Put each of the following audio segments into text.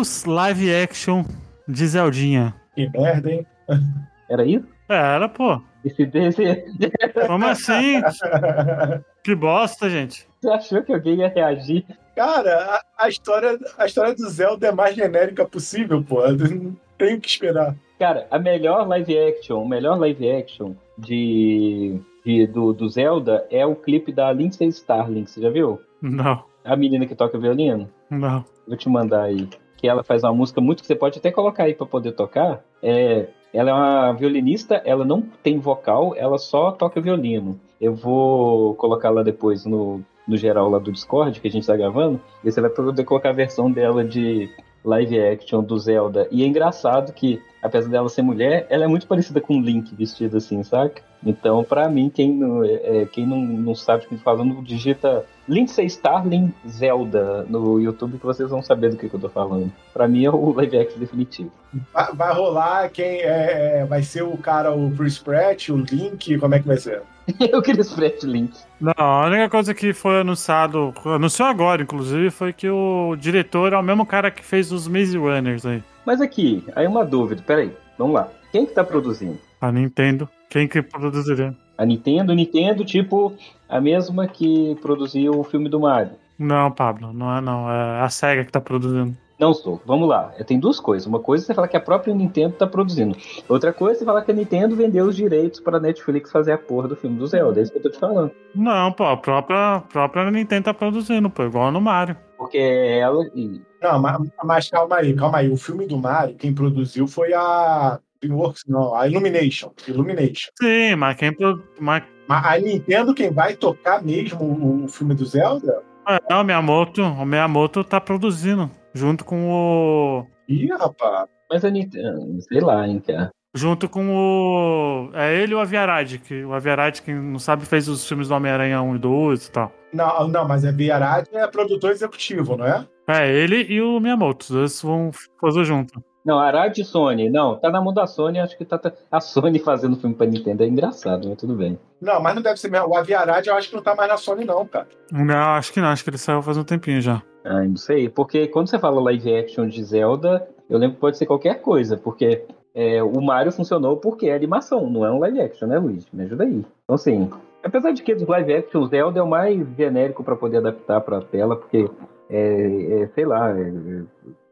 Deus live action de Zeldinha. Que merda, hein? Era isso? Era, pô. Esse desse... Como assim? que bosta, gente. Você achou que alguém ia reagir? Cara, a, a história, a história do Zelda é mais genérica possível, pô. Não tenho que esperar. Cara, a melhor live action, o melhor live action de, de do, do Zelda é o clipe da Lindsay Starling, você já viu? Não, A menina que toca violino? não. Vou te mandar aí. Que ela faz uma música muito que você pode até colocar aí pra poder tocar. É, ela é uma violinista, ela não tem vocal, ela só toca violino. Eu vou colocar lá depois no, no geral lá do Discord, que a gente tá gravando, e você vai poder colocar a versão dela de live action do Zelda. E é engraçado que, apesar dela ser mulher, ela é muito parecida com Link vestido assim, saca? Então, pra mim, quem não, é, é, quem não, não sabe o que eu tô falando, digita Lindsay Starling Zelda no YouTube que vocês vão saber do que, que eu tô falando. Pra mim é o live action definitivo. Vai, vai rolar quem é, é, vai ser o cara, o Chris Pratt, o Link, como é que vai ser? eu queria Fred Link. Não, a única coisa que foi anunciado, anunciou agora, inclusive, foi que o diretor é o mesmo cara que fez os Maze Runners aí. Mas aqui, aí uma dúvida, peraí, vamos lá. Quem que tá produzindo? A Nintendo. Quem que produziria? A Nintendo? Nintendo, tipo, a mesma que produziu o filme do Mario. Não, Pablo, não é não. É a SEGA que tá produzindo. Não sou. Vamos lá. Tem duas coisas. Uma coisa é você falar que a própria Nintendo tá produzindo. Outra coisa é você falar que a Nintendo vendeu os direitos pra Netflix fazer a porra do filme do Zelda. É isso que eu tô te falando. Não, pô, a própria, a própria Nintendo tá produzindo, pô, igual no Mario. Porque ela. e- Não, mas, mas calma aí, calma aí. O filme do Mario, quem produziu foi a DreamWorks, não, a Illumination. Illumination. Sim, mas quem. pro- Mas, Mas a Nintendo, quem vai tocar mesmo o, o filme do Zelda? É, o Miyamoto, o Miyamoto tá produzindo. Junto com o. Ih, rapaz. Mas a Nintendo. Sei lá, hein, cara. Junto com o. É ele e o Aviarad, que o Aviarad, quem não sabe, fez os filmes do Homem-Aranha 1 e 2 e tal. Não, não, mas a Viarad é produtor executivo, não é? É, ele e o Miyamoto, os dois vão fazer junto. Não, Arad e Sony. Não, tá na mão da Sony. Acho que tá, tá- a Sony fazendo filme pra Nintendo. É engraçado, mas tudo bem. Não, mas não deve ser mesmo. O Aviarad eu acho que não tá mais na Sony, não, cara. Não, acho que não, acho que ele saiu faz um tempinho já. Ah, não sei. Porque quando você fala live action de Zelda, eu lembro que pode ser qualquer coisa. Porque é, o Mario funcionou porque é animação, não é um live action, né, Luiz? Me ajuda aí. Então, assim, apesar de que dos live action, o Zelda é o mais genérico pra poder adaptar pra tela, porque, é, é, sei lá, é,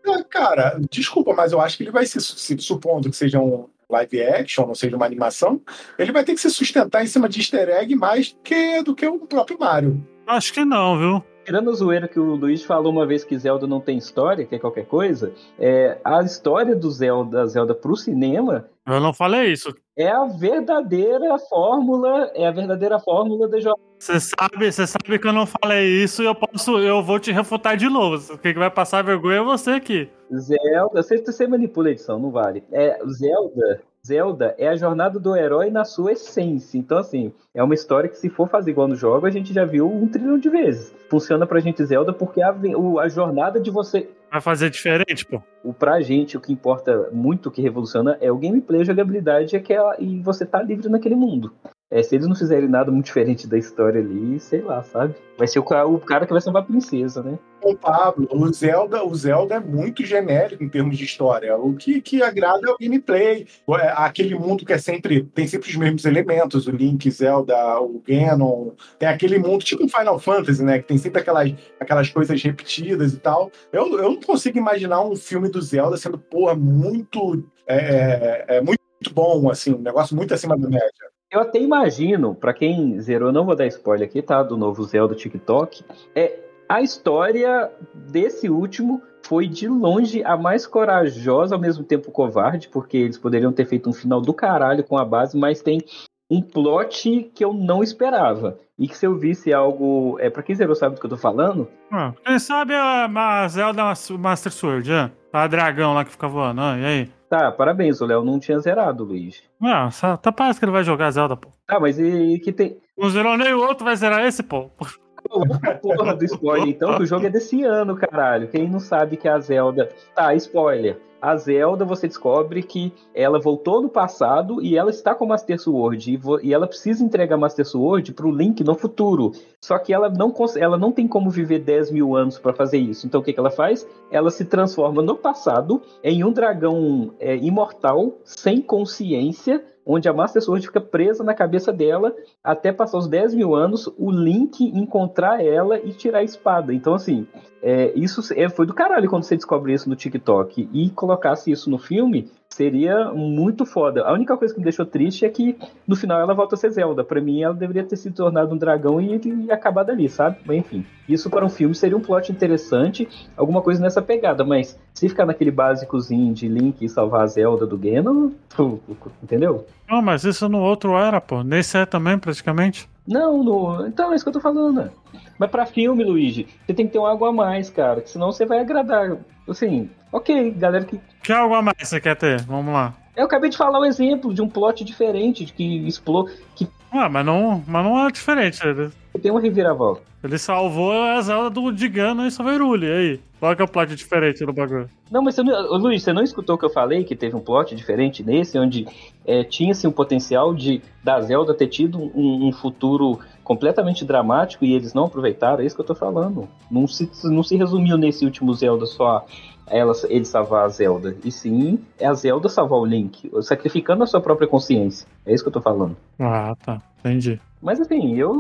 Ah, Cara, desculpa, mas eu acho que ele vai se, se supondo que seja um live action, não seja uma animação, ele vai ter que se sustentar em cima de easter egg mais do que, do que o próprio Mario. Acho que não, viu? Tirando a zoeira que o Luiz falou uma vez que Zelda não tem história, que é qualquer coisa, é, a história do Zelda, Zelda pro cinema Eu não falei isso. É a verdadeira fórmula, é a verdadeira fórmula da jogada. Você sabe, você sabe que eu não falei isso e eu posso, eu vou te refutar de novo. Quem que vai passar vergonha é você aqui. Zelda, você, você manipula a edição, não vale. É, Zelda, Zelda é a jornada do herói na sua essência. Então, assim, é uma história que se for fazer igual no jogo, a gente já viu um trilhão de vezes. Funciona pra gente Zelda porque a, a jornada de você Vai fazer diferente, pô. o pra gente, o que importa muito, o que revoluciona é o gameplay, a jogabilidade é que é, e você tá livre naquele mundo. É, se eles não fizerem nada muito diferente da história ali, sei lá, sabe? Vai ser o, o cara que vai salvar a princesa, né? O Pablo, o Zelda, o Zelda é muito genérico em termos de história. O que, que agrada é o gameplay. É Aquele mundo que é sempre. tem sempre os mesmos elementos: o Link, Zelda, o Ganon. Tem aquele mundo, tipo um Final Fantasy, né? Que tem sempre aquelas, aquelas coisas repetidas e tal. Eu, eu não consigo imaginar um filme do Zelda sendo, porra, muito. É, é, muito bom, assim, um negócio muito acima da média. Eu até imagino, pra quem zerou, não vou dar spoiler aqui, tá? Do novo Zelda TikTok. É, a história desse último foi de longe a mais corajosa, ao mesmo tempo covarde, porque eles poderiam ter feito um final do caralho com a base, mas tem um plot que eu não esperava. E que se eu visse algo. É, pra quem zerou sabe do que eu tô falando, Ah, quem sabe a, a Zelda Master Sword, é? A dragão lá que fica voando, ah, e aí? Tá, parabéns, o Léo não tinha zerado, Luiz. Ah, só- tá parece que ele vai jogar Zelda, pô. Tá, mas e, e que tem. Não zerou nem o outro, vai zerar esse, pô. A porra do spoiler, então, que o jogo é desse ano, caralho. Quem não sabe que a Zelda. Tá, spoiler. A Zelda, você descobre que ela voltou no passado e ela está com Master Sword. E, e ela precisa entregar Master Sword para o Link no futuro. Só que ela não, ela não tem como viver 10 mil anos para fazer isso. Então o que, que ela faz? Ela se transforma no passado em um dragão é, imortal, sem consciência, onde a Master Sword fica presa na cabeça dela até passar os 10 mil anos, o Link encontrar ela e tirar a espada. Então, assim, é, isso é, foi do caralho quando você descobre isso no TikTok. E colocasse isso no filme, seria muito foda. A única coisa que me deixou triste é que no final ela volta a ser Zelda. Para mim, ela deveria ter se tornado um dragão e, e acabado ali, sabe? Mas enfim, isso para um filme seria um plot interessante, alguma coisa nessa pegada. Mas se ficar naquele básicozinho de Link e salvar a Zelda do Ganon, entendeu? Não, mas isso no outro era, pô. Nesse é também, praticamente. Não, no... então é isso que eu tô falando. Mas para filme, Luigi, você tem que ter um algo a mais, cara. Que senão você vai agradar. Assim, ok, galera que. Que algo a mais você quer ter? Vamos lá. Eu acabei de falar um exemplo de um plot diferente, de que explode. Que... Ah, mas não, mas não é diferente. Ele... Tem uma reviravolta. Ele salvou a Zelda do Digano e Saveruli, aí. Que é o plot diferente do bagulho? Não, mas você não, Luiz, você não escutou o que eu falei, que teve um plot diferente nesse, onde é, tinha-se um potencial de da Zelda ter tido um, um, futuro completamente dramático e eles não aproveitaram, é isso que eu tô falando. Não se, não se resumiu nesse último Zelda só ela, ele salvar a Zelda, e sim é a Zelda salvar o Link, sacrificando a sua própria consciência. É isso que eu tô falando. Ah, tá. Entendi. Mas assim, eu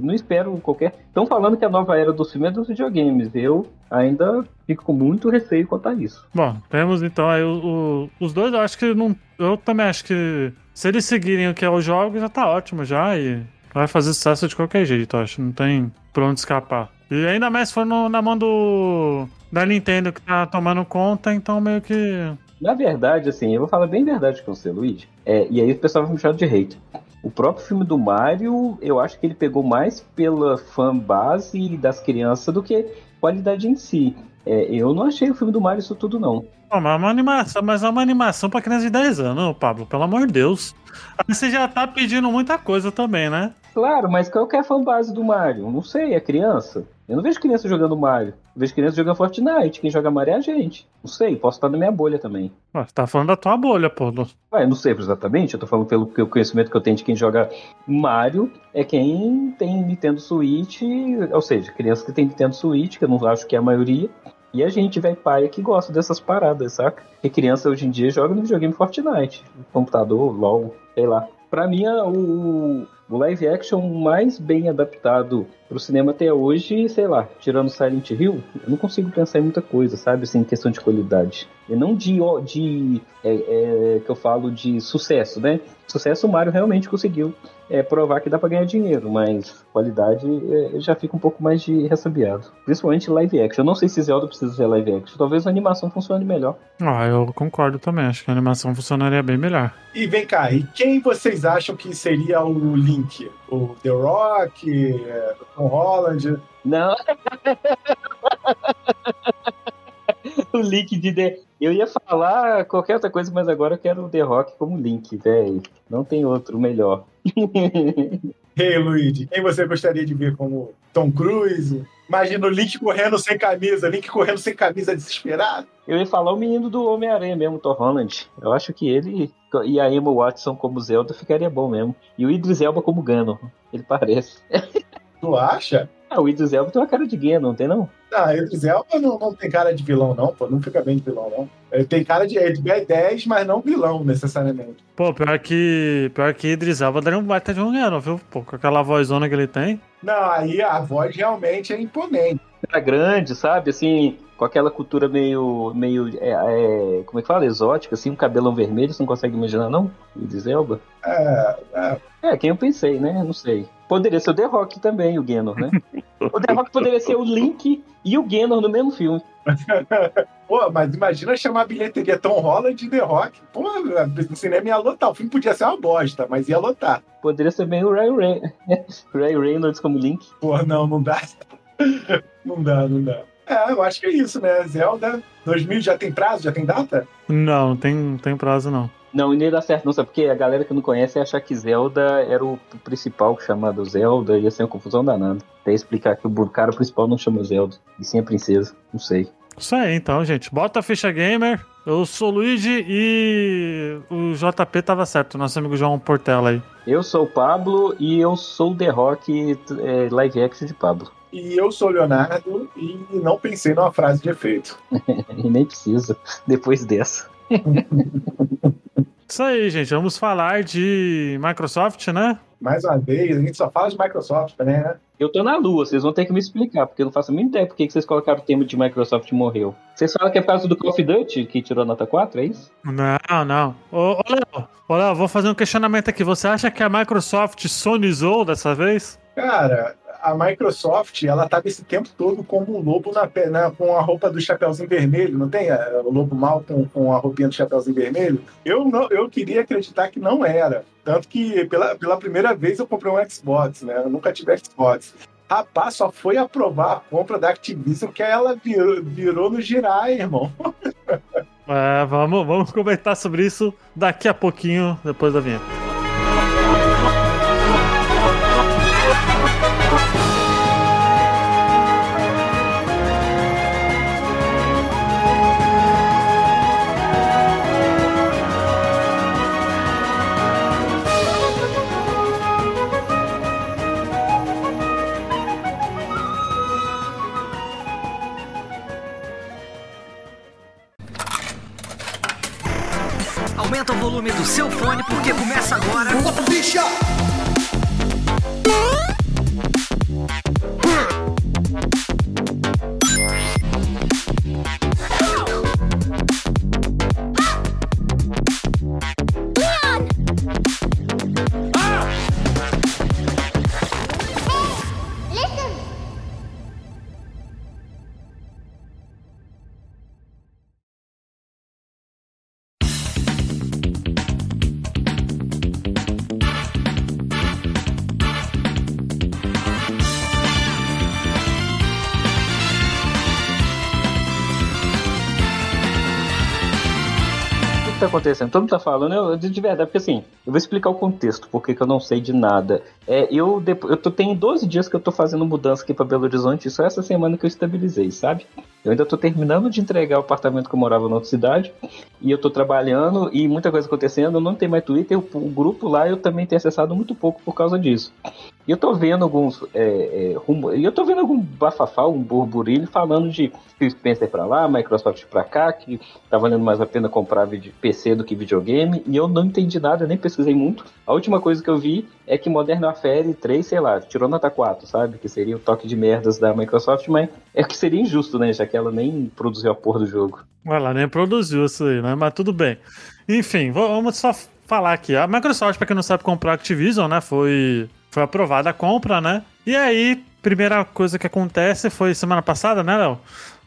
não espero qualquer. Estão falando que a nova era do filme é dos videogames. Eu ainda fico com muito receio quanto a isso. Bom, temos então aí o, o, os dois. Eu acho que não. Eu também acho que se eles seguirem o que é o jogo, já tá ótimo já. E vai fazer sucesso de qualquer jeito, acho. Não tem pra onde escapar. E ainda mais se for no, na mão do. Da Nintendo que tá tomando conta, então meio que. Na verdade, assim, eu vou falar bem verdade com você, Luiz. É, e aí o pessoal vai me chamar de hater. O próprio filme do Mario, eu acho que ele pegou mais pela fã base das crianças do que qualidade em si. É, eu não achei o filme do Mario isso tudo, não. Mas é uma animação, mas é uma animação pra criança de 10 anos, Pablo, pelo amor de Deus. Aí você já tá pedindo muita coisa também, né? Claro, mas qual que é a fanbase do Mario? Não sei, é criança. Eu não vejo criança jogando Mario. Eu vejo criança jogando Fortnite. Quem joga Mario é a gente. Não sei, posso estar na minha bolha também. Ué, você tá falando da tua bolha, pô. Ué, não sei exatamente. Eu tô falando pelo conhecimento que eu tenho de quem joga Mario. É quem tem Nintendo Switch. Ou seja, criança que tem Nintendo Switch, que eu não acho que é a maioria. E a gente, velho pai, que gosta dessas paradas, saca? E criança hoje em dia joga no videogame Fortnite. Computador, LOL, sei lá. Pra mim, o, o live action mais bem adaptado pro cinema até hoje, sei lá, tirando Silent Hill, eu não consigo pensar em muita coisa, sabe, assim, em questão de qualidade. E não de, de é, é, que eu falo de sucesso, né? Sucesso o Mario realmente conseguiu é, provar que dá para ganhar dinheiro, mas qualidade é, já fica um pouco mais de ressabiado. Principalmente live action. Eu não sei se Zelda precisa ser live action. Talvez a animação funcione melhor. Ah, eu concordo também. Acho que a animação funcionaria bem melhor. E vem cá, e quem vocês acham que seria o Link? O The Rock? É, o Tom Holland? Não. o Link de The... Eu ia falar qualquer outra coisa, mas agora eu quero o The Rock como Link, velho. Não tem outro melhor. hey, Luigi, quem você gostaria de ver como Tom Cruise? Imagina o Link correndo sem camisa, Link correndo sem camisa desesperado. Eu ia falar o menino do Homem-Aranha mesmo, Tom Holland. Eu acho que ele e a Emma Watson como Zelda ficaria bom mesmo. E o Idris Elba como Ganon. Ele parece. Tu acha? Ah, o Idris Elba tem uma cara de Ganon, não tem não? Ah, Idris Elba não, não tem cara de vilão, não, pô. Não fica bem de vilão, não. Ele tem cara de, de B10, mas não vilão, necessariamente. Pô, pior que, pior que Idris Elba daria um baita de um Ganon, viu? Pô, com aquela vozona que ele tem. Não, aí a voz realmente é imponente. Era grande, sabe? Assim, com aquela cultura meio, meio é, é, como é que fala? Exótica, assim, um cabelão vermelho, você não consegue imaginar, não? Idris Elba? É, é. É, quem eu pensei, né? Não sei. Poderia ser o The Rock também, o Ganon, né? o The Rock poderia ser o Link e o Ganon no mesmo filme. Pô, mas imagina chamar a bilheteria Tom Holland e The Rock. Pô, no cinema ia lotar. O filme podia ser uma bosta, mas ia lotar. Poderia ser bem o Ray, Ray... Ray Reynolds como Link. Pô, não, não dá. não dá, não dá. É, eu acho que é isso, né? Zelda 2000 já tem prazo? Já tem data? Não, não tem, tem prazo não. Não, e nem dá certo, não, sabe? Porque a galera que não conhece acha que Zelda era o principal chamado Zelda, ia ser uma confusão danada. Até explicar que o cara principal não chama Zelda, e sim a princesa, não sei. Isso aí, então, gente. Bota a ficha gamer. Eu sou o Luigi e o JP tava certo, nosso amigo João Portela aí. Eu sou o Pablo e eu sou o The Rock é, live action de Pablo. E eu sou o Leonardo e não pensei numa frase de efeito. e nem precisa, depois dessa. Isso aí, gente. Vamos falar de Microsoft, né? Mais uma vez, a gente só fala de Microsoft né? Eu tô na lua, vocês vão ter que me explicar, porque eu não faço a mínima ideia por que vocês colocaram o tema de Microsoft morreu. Vocês falam que é por causa do Call of Duty que tirou a nota 4, é isso? Não, não. Ô, ô Léo, ô, Léo, vou fazer um questionamento aqui. Você acha que a Microsoft sonizou dessa vez? Cara, a Microsoft, ela tava esse tempo todo como um lobo na, né, com a roupa do Chapeuzinho Vermelho, não tem? É, o lobo mal com, com a roupinha do Chapeuzinho Vermelho. Eu, não, eu queria acreditar que não era. Tanto que pela, pela primeira vez eu comprei um Xbox, né? Eu nunca tive Xbox. Rapaz, só foi aprovar a compra da Activision que ela virou, virou no girar, irmão. É, vamos, vamos comentar sobre isso daqui a pouquinho, depois da vinheta. Que tá acontecendo? Todo mundo tá falando, eu, de verdade, porque assim, eu vou explicar o contexto, porque que eu não sei de nada. É, eu, depois, eu tô, tenho 12 dias que eu tô fazendo mudança aqui pra Belo Horizonte, só essa semana que eu estabilizei, sabe? Eu ainda tô terminando de entregar o apartamento que eu morava na outra cidade, e eu tô trabalhando, e muita coisa acontecendo, eu não tenho mais Twitter, o, o grupo lá eu também tenho acessado muito pouco por causa disso. E eu tô vendo alguns é, é, rumo, eu tô vendo algum bafafá, um burburilho falando de Spencer pra lá, Microsoft pra cá, que tá valendo mais a pena comprar vídeo, PC do que videogame, e eu não entendi nada, nem pesquisei muito. A última coisa que eu vi é que Modern Warfare 3, sei lá, tirou nota 4, sabe? Que seria o toque de merdas da Microsoft, mas é que seria injusto, né? Já que ela nem produziu a porra do jogo. Ela nem produziu isso aí, né? Mas tudo bem. Enfim, vamos só falar aqui. A Microsoft, pra quem não sabe, comprou a Activision, né? Foi, foi aprovada a compra, né? E aí, primeira coisa que acontece foi semana passada, né, Léo?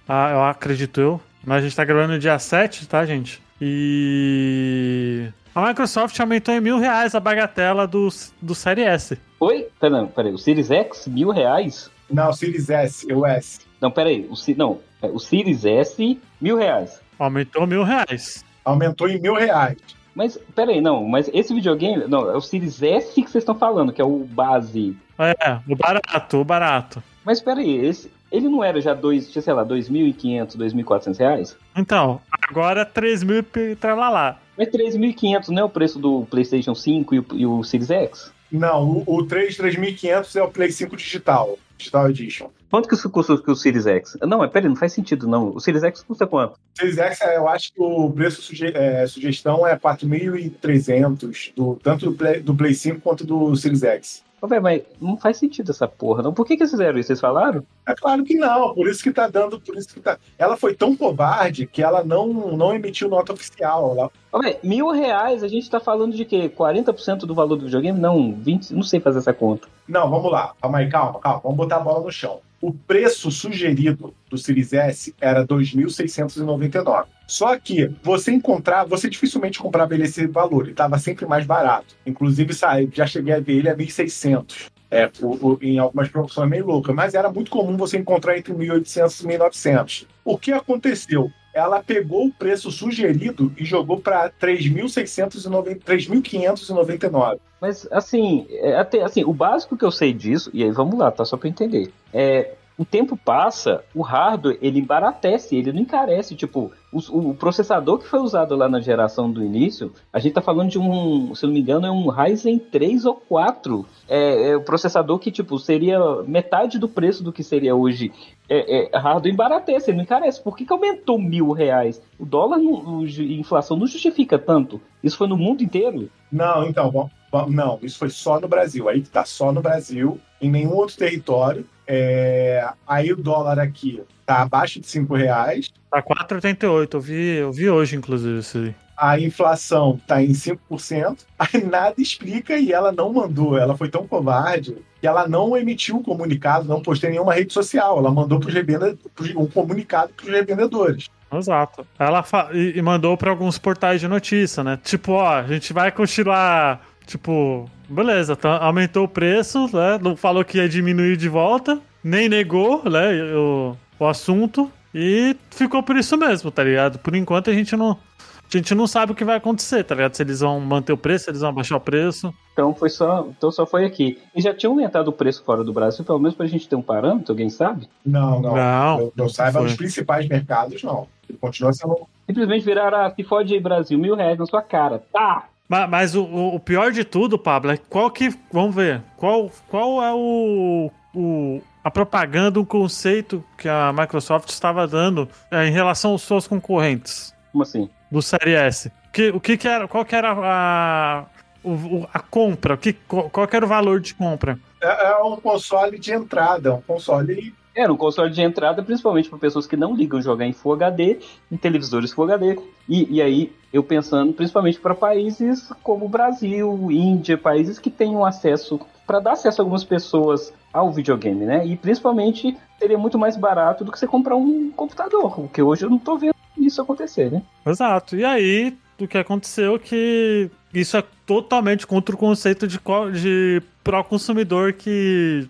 Ah, eu acredito eu. Mas a gente tá gravando no dia 7, tá, gente? E. A Microsoft aumentou em mil reais a bagatela do, do Série S. Oi? Pera, não, peraí, o Series X, mil reais? Não, Series S, o S. Não, peraí, o, não, é, o Series S, mil reais. Aumentou mil reais. Aumentou em mil reais. Mas, peraí, não, mas esse videogame, não, é o Series S que vocês estão falando, que é o base. É, o barato, o barato. Mas peraí, esse, ele não era já dois, sei lá, 2.500, 2.400 reais? Então, agora 3 mil e tralalá. Mas 3.500 não é o preço do PlayStation 5 e o, e o Series X? Não, o, o 3 3500 é o Play 5 digital. Digital Edition. Quanto que isso custa que o Series X? Não, mas peraí, não faz sentido não. O Series X custa quanto? Series X, eu acho que o preço suge é, sugestão é 4.300, do, tanto do Play, do Play 5 quanto do Series X. Ô, velho, mas não faz sentido essa porra, não. Por que, que eles fizeram isso? Vocês falaram? É claro que não, por isso que tá dando, por isso que tá. Ela foi tão covarde que ela não, não emitiu nota oficial. Ela... Ô, velho, mil reais, a gente tá falando de quê? 40% do valor do videogame? Não, 20, não sei fazer essa conta. Não, vamos lá, calma aí, calma, calma, vamos botar a bola no chão. O preço sugerido do Series S era 2.699. Só que você encontrar, você dificilmente comprava ele esse valor, ele estava sempre mais barato. Inclusive, já cheguei a ver ele a 1.600. É, o, o, em algumas promoções meio loucas, mas era muito comum você encontrar entre 1.800 e 1.900. O que aconteceu? Ela pegou o preço sugerido e jogou para 3.599. Mas, assim, é, até, assim, o básico que eu sei disso, e aí vamos lá, tá? Só pra entender. É, o tempo passa, o hardware ele embaratece, ele não encarece. Tipo, o, o, processador que foi usado lá na geração do início, a gente tá falando de um, se não me engano, é um Ryzen 3 ou 4. É, é o processador que, tipo, seria metade do preço do que seria hoje. É, é hardware embaratece, ele não encarece. Por que, que aumentou mil reais? O dólar, a inflação não justifica tanto. Isso foi no mundo inteiro? Não, então, bom, não, isso foi só no Brasil. Aí que tá só no Brasil, em nenhum outro território. É, aí o dólar aqui tá abaixo de 5 reais. Tá 4,88. Eu vi, eu vi hoje, inclusive, isso aí. A inflação tá em 5%. Aí nada explica e ela não mandou. Ela foi tão covarde que ela não emitiu o um comunicado, não postou em nenhuma rede social. Ela mandou pros revendedores, um comunicado para os revendedores. Exato. Ela e, e mandou para alguns portais de notícia, né? Tipo, ó, a gente vai continuar Tipo, beleza, tá, aumentou o preço, né? Não falou que ia diminuir de volta, nem negou, né, o, o assunto. E ficou por isso mesmo, tá ligado? Por enquanto a gente não. A gente não sabe o que vai acontecer, tá ligado? Se eles vão manter o preço, se eles vão baixar o preço. Então foi só, então só foi aqui. E já tinha aumentado o preço fora do Brasil, pelo menos pra gente ter um parâmetro, alguém sabe? Não, não. Não, eu, eu saiba nos principais mercados, não. Ele continua sendo. Simplesmente viraram a se fode aí, Brasil, mil reais na sua cara. Tá! Mas, mas o, o, pior de tudo, Pablo, é qual que. Vamos ver. Qual, qual é o, o, a propaganda, o conceito que a Microsoft estava dando é, em relação aos seus concorrentes? Como assim? Do Série S. Que, o que, que era. Qual que era a. O, a compra, o que, qual, qual que era o valor de compra? É, é um console de entrada, um console era um console de entrada, principalmente para pessoas que não ligam jogar em Full HD, em televisores Full HD. E, e aí, eu pensando principalmente para países como Brasil, Índia, países que tenham acesso, para dar acesso a algumas pessoas ao videogame, né? E principalmente seria muito mais barato do que você comprar um computador, o que hoje eu não tô vendo isso acontecer, né? Exato. E aí, o que aconteceu é que isso é totalmente contra o conceito de, de pró-consumidor que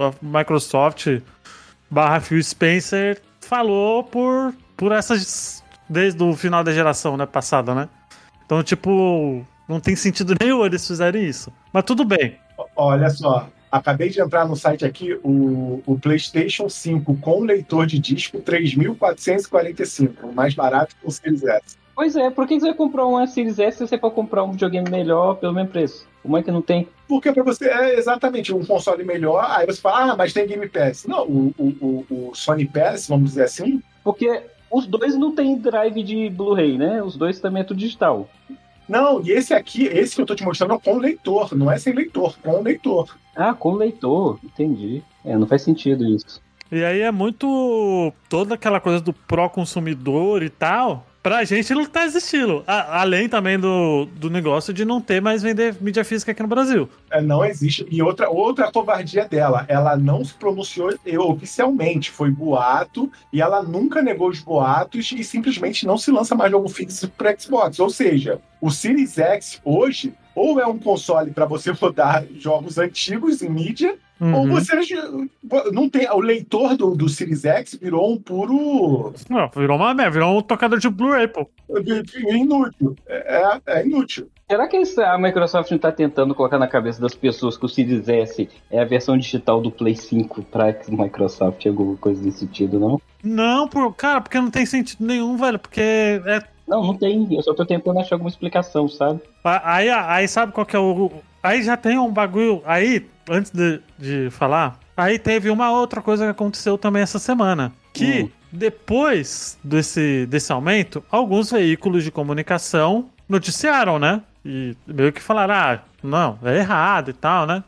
a Microsoft barra Phil Spencer falou por, por essas. desde o final da geração né, passada, né? Então, tipo, não tem sentido nenhum eles fizerem isso. Mas tudo bem. Olha só, acabei de entrar no site aqui, o, o PlayStation 5 com leitor de disco, 3.445, mais barato que o Series S. Pois é, por que você vai comprar um Series S se você pode comprar um videogame melhor pelo mesmo preço? Como é que não tem? Porque para você é exatamente um console melhor, aí você fala, ah, mas tem Game Pass. Não, o, o, o Sony Pass, vamos dizer assim. Porque os dois não tem drive de Blu-ray, né? Os dois também é tudo digital. Não, e esse aqui, esse que eu tô te mostrando é com leitor, não é sem leitor, com leitor. Ah, com leitor, entendi. É, não faz sentido isso. E aí é muito toda aquela coisa do pró-consumidor e tal pra gente não tá existindo. A, além também do, do negócio de não ter mais vender mídia física aqui no Brasil. É, não existe. E outra, outra covardia dela, ela não se pronunciou oficialmente, foi boato, e ela nunca negou os boatos e simplesmente não se lança mais jogo físico para Xbox. Ou seja, o Series X hoje ou é um console para você rodar jogos antigos em mídia, Uhum. Ou você não tem. O leitor do, do Series X virou um puro. Não, virou uma virou um tocador de Blu-ray, pô. É inútil. É, é inútil. Será que a Microsoft não está tentando colocar na cabeça das pessoas que o Series S é a versão digital do Play 5 para Microsoft, alguma coisa desse sentido, não? Não, por, cara, porque não tem sentido nenhum, velho, porque é... Não, não tem, eu só tô tentando achar alguma explicação, sabe? Aí, aí sabe qual que é o... Aí já tem um bagulho, aí antes de, de falar, aí teve uma outra coisa que aconteceu também essa semana. Que hum. depois desse, desse aumento, alguns veículos de comunicação noticiaram, né? E meio que falaram, ah, não, é errado e tal, né?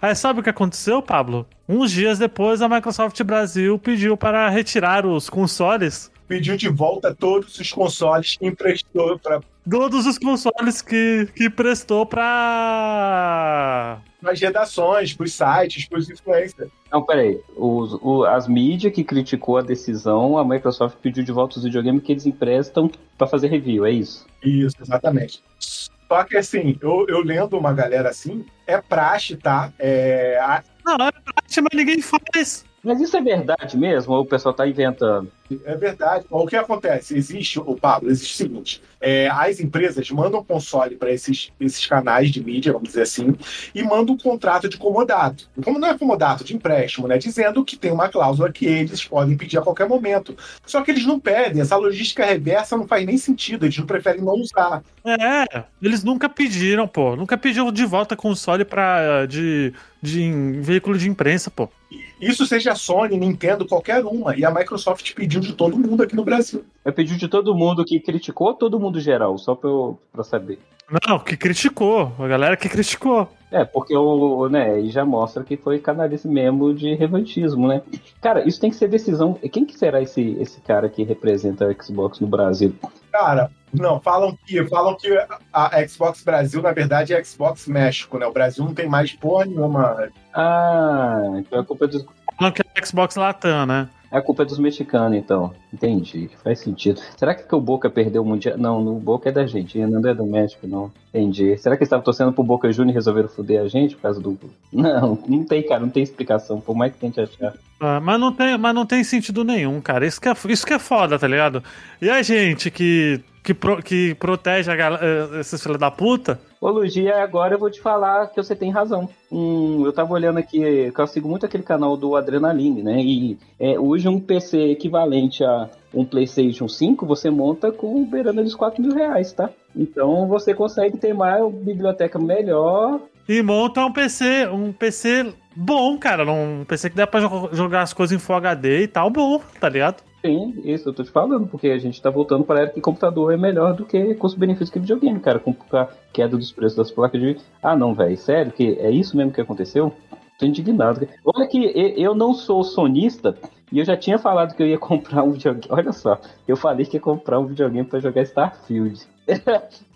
Aí sabe o que aconteceu, Pablo? Uns dias depois, a Microsoft Brasil pediu para retirar os consoles. Pediu de volta todos os consoles que emprestou para. Todos os consoles que, que emprestou para nas redações, pros sites, pros influencers. Não, peraí. Os, o, as mídias que criticou a decisão, a Microsoft pediu de volta os videogames que eles emprestam para fazer review, é isso? Isso, exatamente. Só que assim, eu, eu lendo uma galera assim, é praxe, tá? É... Não, não é praxe, mas ninguém faz. Mas isso é verdade mesmo ou o pessoal tá inventando? É verdade. O que acontece? Existe, o Pablo, existe o seguinte: é, as empresas mandam console para esses, esses canais de mídia, vamos dizer assim, e mandam um contrato de comodato. Como não é comodato, de empréstimo, né? Dizendo que tem uma cláusula que eles podem pedir a qualquer momento. Só que eles não pedem, essa logística reversa não faz nem sentido, eles não preferem não usar. É, eles nunca pediram, pô. Nunca pediram de volta console pra, de, de veículo de imprensa, pô. Isso seja Sony, Nintendo, qualquer uma. E a Microsoft pediu de todo mundo aqui no Brasil. Eu pedi de todo mundo que criticou ou todo mundo geral? Só pra eu pra saber. Não, que criticou. A galera que criticou. É, porque o, né, aí já mostra que foi canalice mesmo de revantismo, né? Cara, isso tem que ser decisão. Quem que será esse, esse cara que representa a Xbox no Brasil? Cara, não, falam que falam que a Xbox Brasil, na verdade, é a Xbox México, né? O Brasil não tem mais porra nenhuma. Ah, então é culpa dos. Não, que é a Xbox Latam, né? É a culpa dos mexicanos, então. Entendi. Faz sentido. Será que, que o Boca perdeu o Mundial? Não, o Boca é da Argentina, não é do México, não. Entendi. Será que eles estavam torcendo pro Boca Júnior e resolveram foder a gente por causa do. Não, não tem, cara, não tem explicação, por mais que tente achar. Ah, mas, não tem, mas não tem sentido nenhum, cara. Isso que, é, isso que é foda, tá ligado? E a gente que que, pro, que protege a galera, eh, esses filhos da puta. Ô, Lugia, agora eu vou te falar que você tem razão. Hum, eu tava olhando aqui, que eu sigo muito aquele canal do Adrenaline, né? E é, hoje um PC equivalente a um PlayStation 5 você monta com beirando dos 4 mil reais, tá? Então você consegue ter mais uma biblioteca melhor. E monta um PC, um PC bom, cara. Um PC que dá pra jogar as coisas em Full HD e tal, bom, tá ligado? Sim, isso, eu tô te falando, porque a gente tá voltando para era que computador é melhor do que custo-benefício que videogame, cara, com a queda dos preços das placas de. Ah, não, velho, sério? que É isso mesmo que aconteceu? Tô indignado. Olha que eu não sou sonista e eu já tinha falado que eu ia comprar um videogame. Olha só, eu falei que ia comprar um videogame para jogar Starfield.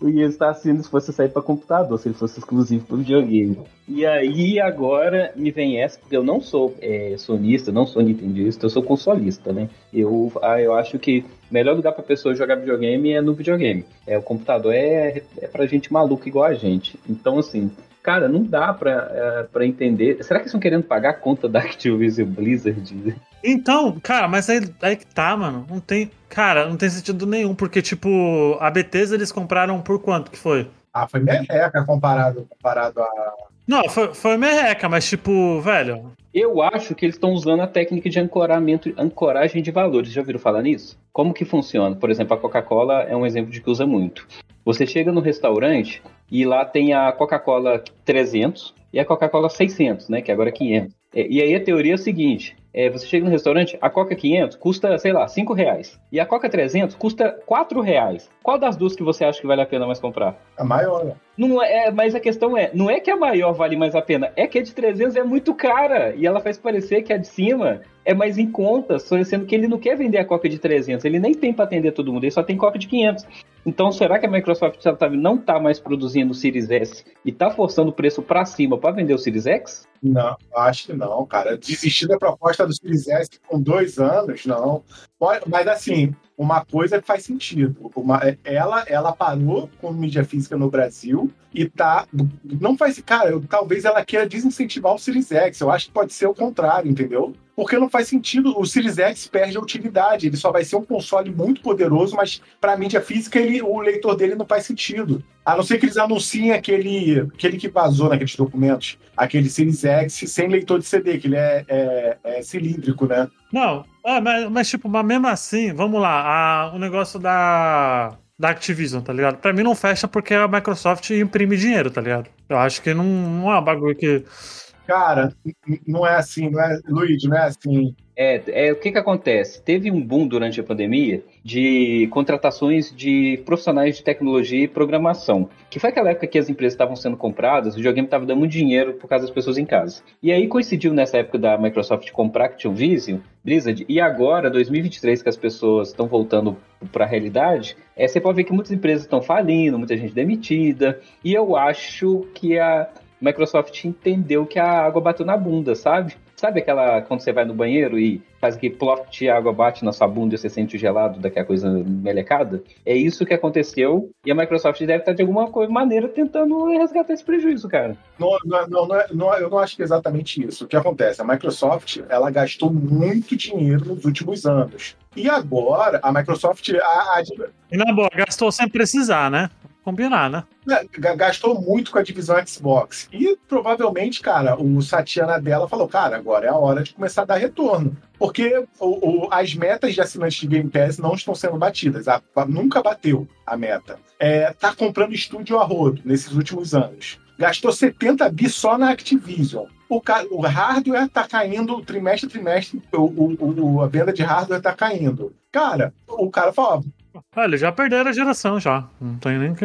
O ia estar assim se fosse sair para computador, se ele fosse exclusivo para videogame. E aí agora me vem essa, porque eu não sou é, sonista, não sou nintendista, eu sou consolista, né? Eu, ah, eu acho que o melhor lugar para pessoa jogar videogame é no videogame. É o computador é, é para gente maluca igual a gente. Então assim, cara, não dá pra, é, entender. Será que estão querendo pagar a conta da Activision Blizzard? Então, cara, mas aí, aí que tá, mano. Não tem. Cara, não tem sentido nenhum, porque, tipo, a Bethesda eles compraram por quanto que foi? Ah, foi merreca comparado, comparado a. Não, foi, foi merreca, mas, tipo, velho. Eu acho que eles estão usando a técnica de ancoramento, ancoragem de valores. Já ouviram falar nisso? Como que funciona? Por exemplo, a Coca-Cola é um exemplo de que usa muito. Você chega no restaurante e lá tem a Coca-Cola 300 e a Coca-Cola 600, né? Que agora é 500. E aí a teoria é o seguinte: é, você chega no restaurante, a Coca 500 custa, sei lá, 5 reais. E a Coca 300 custa 4 reais. Qual das duas que você acha que vale a pena mais comprar? A maior. Né? Não é, mas a questão é, não é que a maior vale mais a pena, é que a de 300 é muito cara. E ela faz parecer que a de cima é mais em conta, sendo que ele não quer vender a Coca de 300, ele nem tem para atender todo mundo, ele só tem Coca de 500. Então, será que a Microsoft tá, não está mais produzindo o Series S e está forçando o preço para cima para vender o Series X? Não, acho que não, cara. Desistir da proposta do Series S com dois anos, não. Mas assim, uma coisa que faz sentido. Uma, ela, ela parou com mídia física no Brasil e tá. Não faz. Cara, eu, talvez ela queira desincentivar o Series X. Eu acho que pode ser o contrário, entendeu? Porque não faz sentido. O Series X perde a utilidade. Ele só vai ser um console muito poderoso, mas para mídia física ele, o leitor dele não faz sentido. A não ser que eles anunciem aquele, aquele que vazou naqueles documentos, aquele Series X sem leitor de CD, que ele é, é, é cilíndrico, né? Não, ah, mas, mas, tipo, mas mesmo assim, vamos lá, a, o negócio da, da Activision, tá ligado? Pra mim não fecha porque a Microsoft imprime dinheiro, tá ligado? Eu acho que não, não é um bagulho que. Cara, não é assim, não é, Luiz, não é assim. É, é, o que que acontece? Teve um boom durante a pandemia de contratações de profissionais de tecnologia e programação, que foi aquela época que as empresas estavam sendo compradas, o videogame estava dando muito dinheiro por causa das pessoas em casa. E aí coincidiu nessa época da Microsoft comprar Activision, Blizzard, e agora, 2023, que as pessoas estão voltando para a realidade, é, você pode ver que muitas empresas estão falindo, muita gente demitida, e eu acho que a Microsoft entendeu que a água bateu na bunda, sabe? Sabe aquela quando você vai no banheiro e faz aquele plot, a água bate na sua bunda e você sente o gelado daquela coisa melecada? É isso que aconteceu e a Microsoft deve estar de alguma maneira tentando resgatar esse prejuízo, cara. Não, não, não, não, é- não é- eu não acho que é exatamente isso. O que acontece? A Microsoft ela gastou muito dinheiro nos últimos anos. E agora a Microsoft a- a- E na boa, gastou sem precisar, né? Combinar, né? Ga- gastou muito com a divisão Xbox. E provavelmente, cara, o Satya Nadella falou: cara, agora é a hora de começar a dar retorno. Porque o- o- as metas de assinantes de Game Pass não estão sendo batidas. A- a- nunca bateu a meta. É, tá comprando estúdio a rodo nesses últimos anos. Gastou 70 bi só na Activision. O, o hardware tá caindo trimestre a trimestre. O- a venda de hardware tá caindo. Cara, o cara fala: Ah, eles já perderam a geração já. Não tem nem que.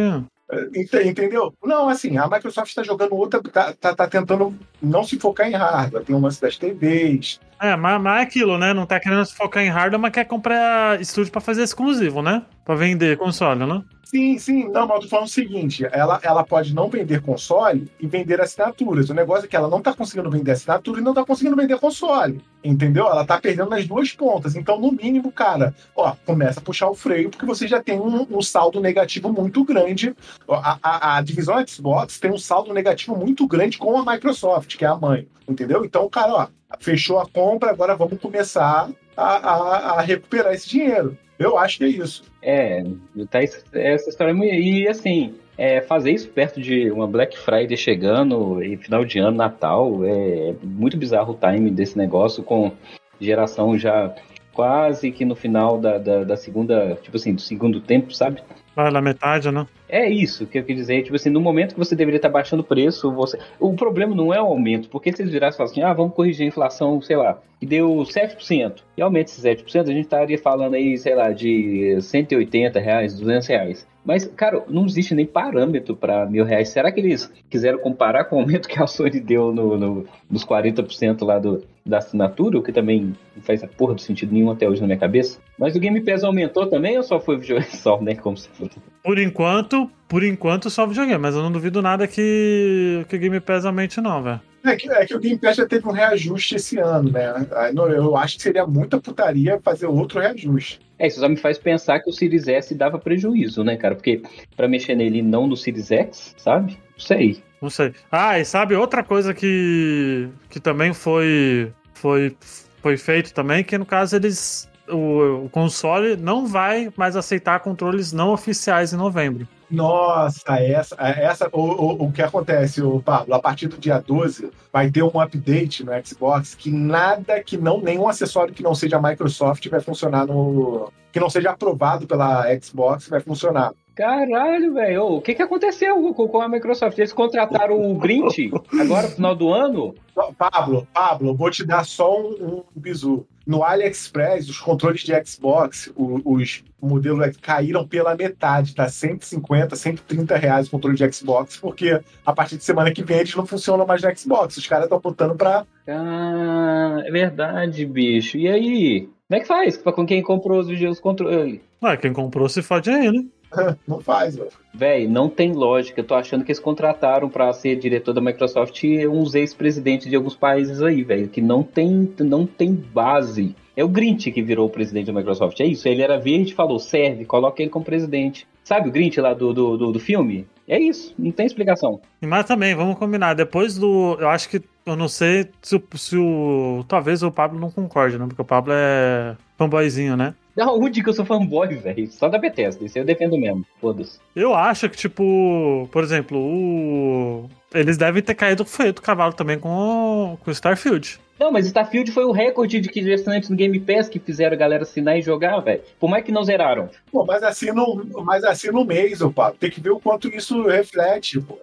Ent- Entendeu? Não, assim, a Microsoft está jogando outra, tá, tá, tá tentando não se focar em hardware. Tem o das TVs. É, mas, mas é aquilo, né? Não tá querendo se focar em hardware, mas quer comprar estúdio pra fazer exclusivo, né? Pra vender console, né? Sim, sim, não, mas eu tô falando o seguinte: ela, ela pode não vender console e vender assinaturas. O negócio é que ela não tá conseguindo vender assinatura e não tá conseguindo vender console. Entendeu? Ela tá perdendo nas duas pontas. Então, no mínimo, cara, ó, começa a puxar o freio, porque você já tem um, um saldo negativo muito grande. A, a, a divisão Xbox tem um saldo negativo muito grande com a Microsoft, que é a mãe. Entendeu? Então, cara, ó, fechou a compra, agora vamos começar a, a, a recuperar esse dinheiro. Eu acho que é isso. É, tá essa história é muito. E assim, é, fazer isso perto de uma Black Friday chegando e final de ano, Natal, é muito bizarro o time desse negócio com geração já quase que no final da, da, da segunda, tipo assim, do segundo tempo, sabe? Vai na metade, né? É isso que eu quis dizer. Tipo assim, no momento que você deveria estar baixando o preço, você. O problema não é o aumento, porque se eles virassem e falassem assim, ah, vamos corrigir a inflação, sei lá, e deu 7%, e aumenta esse 7%, a gente estaria falando aí, sei lá, de 180 reais, 200 reais. Mas, cara, não existe nem parâmetro para mil reais. Será que eles quiseram comparar com o aumento que a Sony deu no, no, nos 40% lá do, da assinatura, o que também não faz a porra do sentido nenhum até hoje na minha cabeça? Mas o Game Pass aumentou também ou só foi videogame só, né? Como falou? Por enquanto, por enquanto só videogame, mas eu não duvido nada que, que o Game Pass aumente, não, velho. É que, é que o Game Pass já teve um reajuste esse ano, né? Eu acho que seria muita putaria fazer outro reajuste. É, isso só me faz pensar que o Series S dava prejuízo, né, cara? Porque pra mexer nele não no Series X, sabe? Não sei. Não sei. Ah, e sabe outra coisa que, que também foi, foi, foi feito também, que no caso eles. O, o console não vai mais aceitar controles não oficiais em novembro. Nossa, essa, essa o, o, o que acontece, o Pablo, a partir do dia 12 vai ter um update no Xbox que nada que não, nenhum acessório que não seja Microsoft vai funcionar no. que não seja aprovado pela Xbox vai funcionar. Caralho, velho. O que que aconteceu com, com a Microsoft? Eles contrataram o Grinch agora no final do ano? Pablo, Pablo, vou te dar só um, um bizu. No AliExpress, os controles de Xbox, o- os modelos caíram pela metade, tá? 150, 130 reais o controle de Xbox, porque a partir de semana que vem eles não funcionam mais no Xbox. Os caras estão botando pra. Ah, é verdade, bicho. E aí? Como é que faz com quem comprou os controles? Ué, quem comprou se fode aí, né? Não faz, velho. Véi, não tem lógica. Eu tô achando que eles contrataram pra ser diretor da Microsoft uns ex-presidentes de alguns países aí, velho, que não tem, não tem base. É o Grinch que virou o presidente da Microsoft. É isso. Ele era verde e falou: serve, coloca ele como presidente. Sabe o Grinch lá do, do, do, do filme? É isso. Não tem explicação. Mas também, vamos combinar. Depois do. Eu acho que. Eu não sei se, o- se o. Talvez o Pablo não concorde, né? Porque o Pablo é fanboyzinho, né? Da onde que eu sou fanboy, velho? Só da Bethesda. Isso eu defendo mesmo. Foda-se. Eu acho que, tipo, por exemplo, o. Eles devem ter caído feio do cavalo também com o, com o Starfield. Não, mas Starfield foi o recorde de que de assinantes no Game Pass que fizeram a galera assinar e jogar, velho. Por mais que não zeraram. Pô, mas assim no, mas assim no mês, ô Pablo. Tem que ver o quanto isso reflete, pô.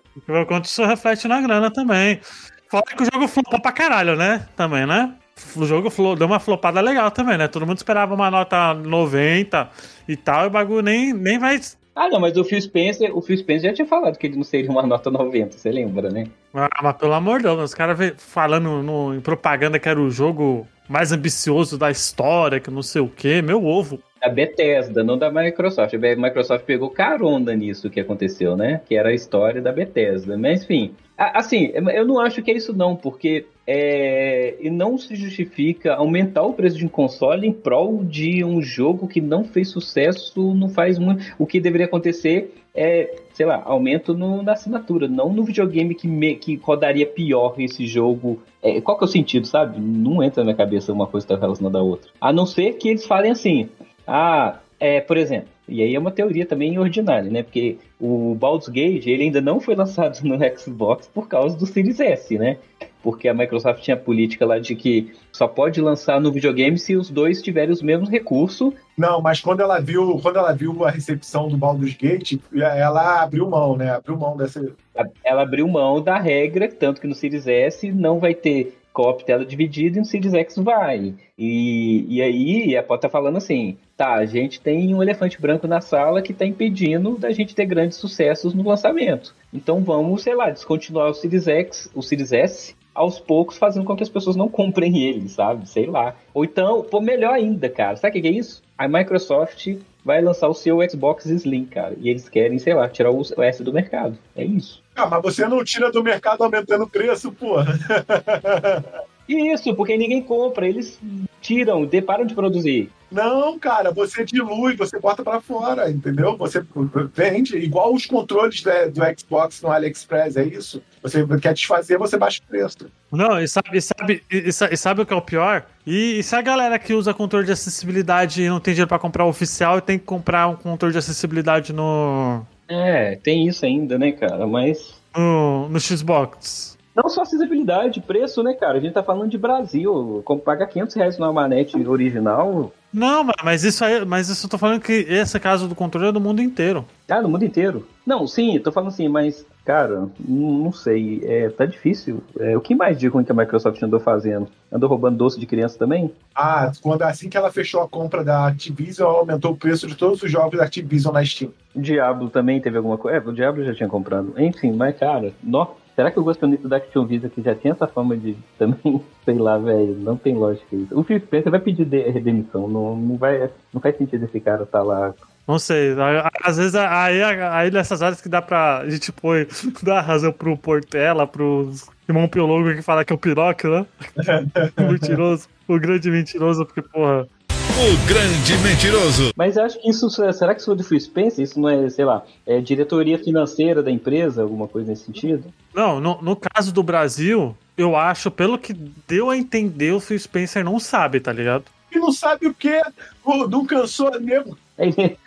Quanto isso reflete na grana também. Fora que o jogo flopou pra caralho, né? Também, né? O jogo deu uma flopada legal também, né? Todo mundo esperava uma nota 90 e tal, e o bagulho nem, nem vai. Ah, não, mas o Phil Spencer, o Phil Spencer já tinha falado que ele não seria uma nota 90, você lembra, né? Ah, mas pelo amor de Deus, os caras falando no- em propaganda que era o jogo mais ambicioso da história, que não sei o quê, meu ovo. Da Bethesda, não da Microsoft. A Microsoft pegou carona nisso que aconteceu, né? Que era a história da Bethesda. Mas, enfim, assim, eu não acho que é isso não, porque é, e não se justifica aumentar o preço de um console em prol de um jogo que não fez sucesso, não faz muito. O que deveria acontecer é, sei lá, aumento no, na assinatura, não no videogame que, me, que rodaria pior esse jogo. É, qual que é o sentido, sabe? Não entra na minha cabeça uma coisa estar relacionada à outra. A não ser que eles falem assim, ah, é, por exemplo, e aí é uma teoria também ordinária, né? Porque o Baldur's Gate, ele ainda não foi lançado no Xbox por causa do Series S, né? Porque a Microsoft tinha a política lá de que só pode lançar no videogame se os dois tiverem os mesmos recursos. Não, mas quando ela viu, quando ela viu a recepção do Baldur's Gate, ela abriu mão, né? Abriu mão dessa. Ela abriu mão da regra, tanto que no Series S não vai ter co-op tela dividida e no Series X vai. E, e aí a Pó tá falando assim, tá, a gente tem um elefante branco na sala que tá impedindo da gente ter grandes sucessos no lançamento. Então vamos, sei lá, descontinuar o Series X, o Series S, aos poucos fazendo com que as pessoas não comprem ele, sabe? Sei lá. Ou então, pô, melhor ainda, cara. Sabe o que é isso? A Microsoft vai lançar o seu Xbox Slim, cara. E eles querem, sei lá, tirar o S do mercado. É isso. Ah, mas você não tira do mercado aumentando o preço, porra. Isso, porque ninguém compra, eles tiram, param de produzir. Não, cara, você dilui, você bota para fora, entendeu? Você vende, igual os controles do Xbox no AliExpress, é isso? Você quer desfazer, você baixa o preço. Não, e sabe, e sabe, e, e sabe o que é o pior? E, e, se a galera que usa controle de acessibilidade e não tem dinheiro para comprar o oficial e tem que comprar um controle de acessibilidade no. É, tem isso ainda, né, cara? Mas. No, no Xbox. Não só acessibilidade, preço, né, cara? A gente tá falando de Brasil. Como paga 500 reais numa manete original. Não, mas isso aí, mas isso eu tô falando que esse caso do controle é do mundo inteiro. Ah, no mundo inteiro? Não, sim, tô falando assim, mas, cara, não sei, é, tá difícil. É, o que mais de ruim que a Microsoft andou fazendo? Andou roubando doce de criança também? Ah, quando assim que ela fechou a compra da Activision, ela aumentou o preço de todos os jogos da Activision na Steam. O Diablo também teve alguma coisa? É, o Diablo já tinha comprado. Enfim, mas, cara, nossa. Será que o gosto da Activision que já tinha essa fama de também, sei lá, velho, não tem lógica isso. O Phil Spencer vai pedir de redemissão, não, não, vai, não faz sentido esse cara estar tá lá. Não sei, às vezes aí, aí nessas áreas que dá pra. A gente põe, dá razão pro Portela, pro irmão Piologo que fala que é o Piroca, né? o mentiroso, o grande mentiroso, porque, porra, o grande mentiroso. Mas acho que isso, será que isso é do Phil Spencer? Isso não é, sei lá, é diretoria financeira da empresa, alguma coisa nesse sentido? Não, no, no caso do Brasil, eu acho, pelo que deu a entender, o Phil Spencer não sabe, tá ligado? E não sabe o que? Não cansou mesmo. Ele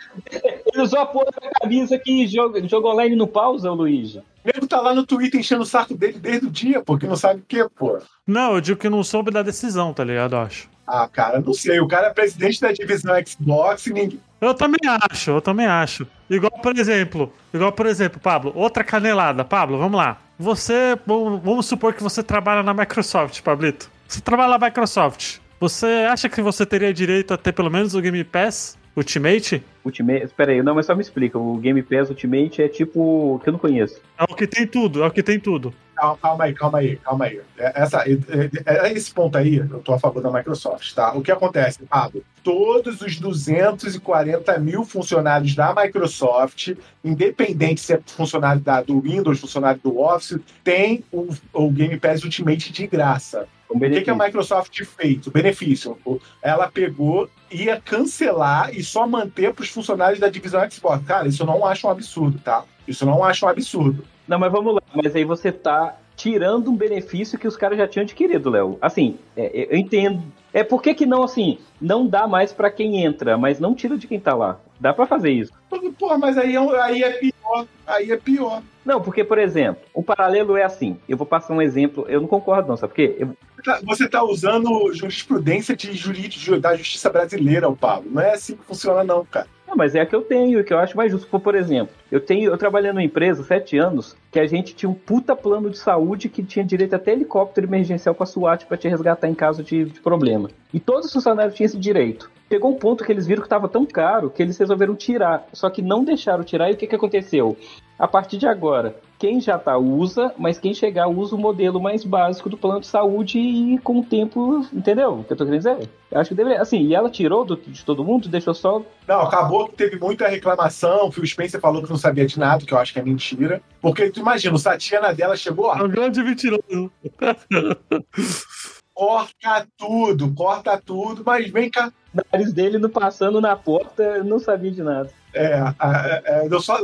usou a porra da camisa que joga, joga online no pausa. O nego tá lá no Twitter enchendo o saco dele desde o dia, porque não sabe o que, pô. Não, eu digo que não soube da decisão, tá ligado? Eu acho. Ah, cara, não sei. O cara é presidente da divisão Xbox e ninguém. Eu também acho, eu também acho. Igual, por exemplo, igual, por exemplo, Pablo, outra canelada. Pablo, vamos lá. Você, vamos supor que você trabalha na Microsoft, Pablito. Você trabalha na Microsoft. Você acha que você teria direito a ter pelo menos o Game Pass Ultimate? Ultimate. Espera aí, não, mas só me explica. O Game Pass Ultimate é tipo. que eu não conheço. É o que tem tudo, é o que tem tudo. Calma, calma aí, calma aí, calma aí. É, essa, é, é, é, esse ponto aí, eu tô a favor da Microsoft, tá? O que acontece, Pablo? Todos os 240 mil funcionários da Microsoft, independente se é funcionário da, do Windows, funcionário do Office, tem o, o Game Pass Ultimate de graça. O que, que a Microsoft fez? O benefício. Ela pegou, ia cancelar e só manter para os funcionários da divisão Xbox. Cara, isso eu não acho um absurdo, tá? Isso eu não acho um absurdo. Não, mas vamos lá. Mas aí você tá tirando um benefício que os caras já tinham adquirido, Léo. Assim, é, eu entendo. É por que, não, assim, não dá mais para quem entra, mas não tira de quem tá lá. Dá para fazer isso. Porra, mas aí é, aí é pior. Aí é pior. Não, porque, por exemplo, o paralelo é assim. Eu vou passar um exemplo. Eu não concordo, não, sabe por quê? Eu... Você está usando jurisprudência de jurídico da justiça brasileira, Pablo. Não é assim que funciona, não, cara. Não, mas é a que eu tenho, que eu acho mais justo. Por exemplo, eu tenho, eu trabalhei numa empresa sete anos que a gente tinha um puta plano de saúde que tinha direito até helicóptero emergencial com a SWAT para te resgatar em caso de, de, problema. E todos os funcionários tinham esse direito. Pegou um ponto que eles viram que estava tão caro que eles resolveram tirar. Só que não deixaram tirar e o que, que aconteceu? A partir de agora, quem já tá usa, mas quem chegar usa o modelo mais básico do plano de saúde e com o tempo, entendeu? O que eu tô querendo dizer? Eu acho que deveria, assim, e ela tirou do, de todo mundo, deixou só Não, acabou que teve muita reclamação. O Phil Spencer falou que não sabia de nada, que eu acho que é mentira. Porque tu imagina, o Satya Nadella chegou, ó, É um grande mentiroso. corta tudo, corta tudo, mas vem cá. o nariz dele não passando na porta, não sabia de nada. É, é, é, eu só,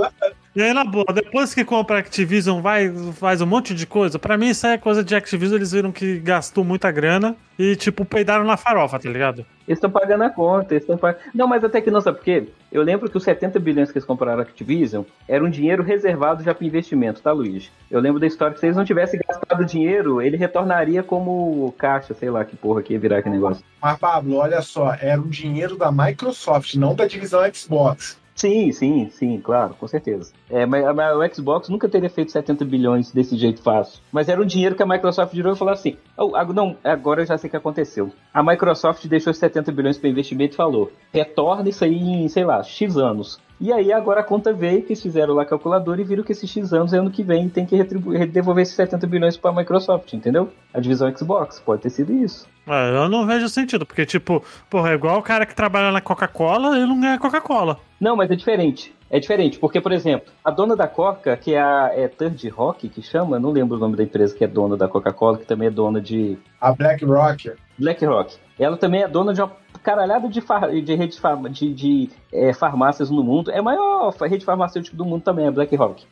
E aí, na boa, depois que compra a Activision, vai, faz um monte de coisa. Pra mim, isso aí é coisa de Activision. Eles viram que gastou muita grana e, tipo, peidaram na farofa, tá ligado? Eles estão pagando a conta, eles estão pagando. Não, mas até que não, sabe por quê? Eu lembro que os 70 bilhões que eles compraram a Activision era um dinheiro reservado já para investimento, tá, Luiz? Eu lembro da história que se eles não tivessem gastado dinheiro, ele retornaria como caixa, sei lá que porra que ia virar aquele negócio. Mas, Pablo, olha só, era um dinheiro da Microsoft, não da divisão Xbox. Sim, sim, sim, claro, com certeza. É, mas, mas o Xbox nunca teria feito 70 bilhões desse jeito fácil. Mas era um dinheiro que a Microsoft virou e falou assim: "Oh, não, agora eu já sei o que aconteceu. A Microsoft deixou os 70 bilhões para investimento e falou: retorna isso aí em, sei lá, X anos. E aí agora a conta veio que eles fizeram lá a calculadora e viram que esses X anos é ano que vem tem que retribuir, devolver esses 70 bilhões para a Microsoft, entendeu? A divisão Xbox, pode ter sido isso. É, eu não vejo sentido, porque, tipo, porra, é igual o cara que trabalha na Coca-Cola, ele não ganha Coca-Cola. Não, mas é diferente. É diferente, porque, por exemplo, a dona da Coca, que é a é Third Rock, que chama, não lembro o nome da empresa que é dona da Coca-Cola, que também é dona de A BlackRock. BlackRock. Ela também é dona de uma caralhada de, far, de redes farma, de, de é, farmácias no mundo. É a maior rede farmacêutica do mundo também, a BlackRock.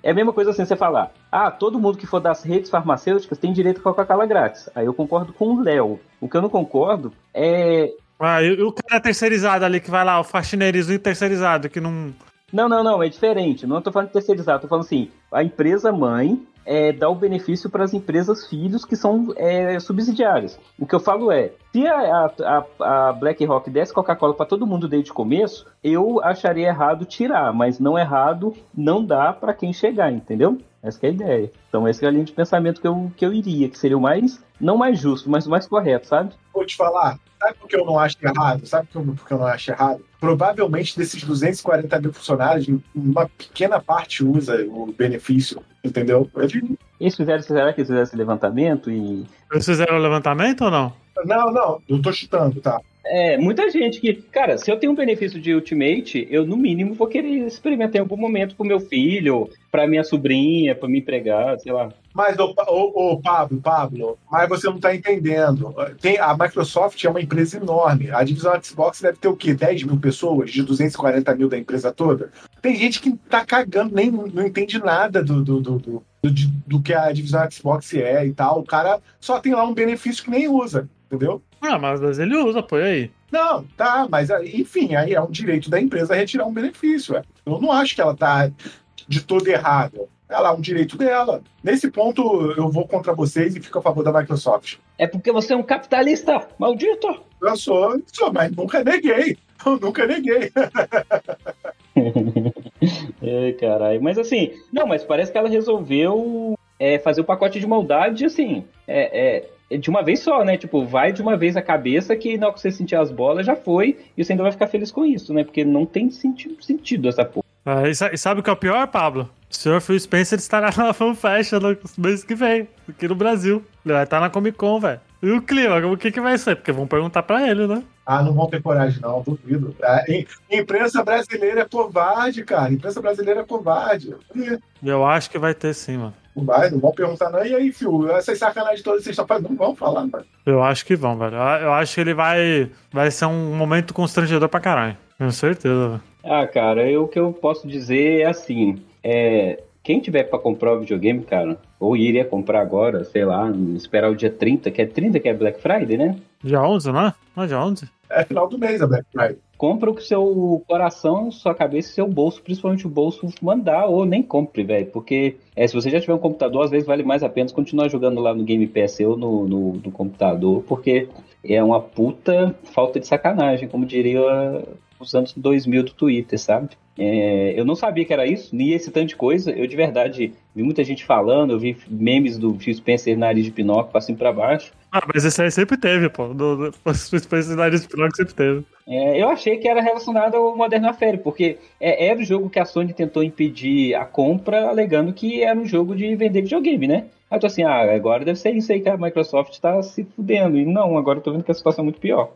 É a mesma coisa assim, você falar, ah, todo mundo que for das redes farmacêuticas tem direito a Coca-Cola grátis. Aí eu concordo com o Léo. O que eu não concordo é Ah, e, o cara terceirizado ali que vai lá, o faxineirozinho terceirizado, que não. Não, não, não, é diferente. Não tô falando de terceirizar, tô falando assim, a empresa mãe é, dá o benefício para as empresas filhos que são é, subsidiárias. O que eu falo é, se a, a, a BlackRock desse Coca-Cola para todo mundo desde o começo, eu acharia errado tirar, mas não errado não dá para quem chegar, entendeu? Essa que é a ideia. Então essa é a linha de pensamento que eu, que eu iria, que seria o mais, não mais justo, mas o mais correto, sabe? Vou te falar, sabe por que eu não acho errado? Sabe por que eu- não acho errado? Provavelmente desses 240 mil funcionários, uma pequena parte usa o benefício, entendeu? Ele- Eles fizeram, será que eles fizeram esse levantamento e Vocês fizeram o levantamento ou não? Não, não, eu tô chutando, tá? É, muita gente que, cara, se eu tenho um benefício de Ultimate, eu no mínimo vou querer experimentar em algum momento pro meu filho, pra minha sobrinha, pra minha empregada, sei lá. Mas, ô, Pablo, Pablo, mas você não tá entendendo. Tem, a Microsoft é uma empresa enorme. A divisão Xbox deve ter o quê? 10 mil pessoas de 240 mil da empresa toda? Tem gente que tá cagando, nem não entende nada do, do, do, do, do que a divisão Xbox é e tal. O cara só tem lá um benefício que nem usa, entendeu? Ah, mas às vezes ele usa, pô, e aí? Não, tá, mas aí, enfim, aí é um direito da empresa retirar um benefício. ué. Eu não acho que ela tá de todo errada. Ela é um direito dela. Nesse ponto, eu vou contra vocês e fico a favor da Microsoft. É porque você é um capitalista, maldito! Eu sou, sou, mas nunca neguei. Eu nunca neguei. É, caralho. Mas assim, não, mas parece que ela resolveu é, fazer o pacote de maldade, assim, é, é, de uma vez só, né? Tipo, vai de uma vez a cabeça que na hora que você sentir as bolas já foi e você ainda vai ficar feliz com isso, né? Porque não tem sentido, sentido essa porra. Ah, e, sa- sabe o que é o pior, Pablo? O senhor Phil Spencer estará na FanFest no mês que vem, aqui no Brasil. Ele vai estar na Comic Con, velho. E o clima, o que, que vai ser? Porque vão perguntar pra ele, né? Ah, não vão ter coragem, não, duvido. A im- imprensa brasileira é covarde, cara. Imprensa brasileira é covarde. Eu acho que vai ter sim, mano. Não vai, não vão perguntar, não. E aí, filho, essas sacanagens todas vocês estão fazendo, não vão falar, mano. Eu acho que vão, velho. Eu acho que ele vai. Vai ser um momento constrangedor pra caralho. Tenho certeza, velho. Ah, cara, eu, o que eu posso dizer é assim: é, quem tiver pra comprar o videogame, cara, ou iria comprar agora, sei lá, esperar o dia 30, que é 30 que é Black Friday, né? Dia 11, não é? Não é dia 11? É final do mês a Black Friday. Compra o que seu coração, sua cabeça e seu bolso, principalmente o bolso, mandar, ou nem compre, velho. Porque é, se você já tiver um computador, às vezes vale mais a pena continuar jogando lá no Game Pass ou no, no, no computador, porque é uma puta falta de sacanagem, como diria os anos 2000 do Twitter, sabe? É, eu não sabia que era isso, nem esse tanto de coisa. Eu, de verdade, vi muita gente falando, eu vi memes do Phil Spencer nariz de Pinóquio pra cima e pra baixo. Ah, mas esse aí sempre teve, pô. Do, do, o Space Nariz de Pinóquio sempre teve. É, eu achei que era relacionado ao Modern Warfare, porque é, era o jogo que a Sony tentou impedir a compra, alegando que era um jogo de vender videogame, né? Aí eu tô assim, ah, agora deve ser isso aí que a Microsoft tá se fudendo. E não, agora eu tô vendo que a situação é muito pior.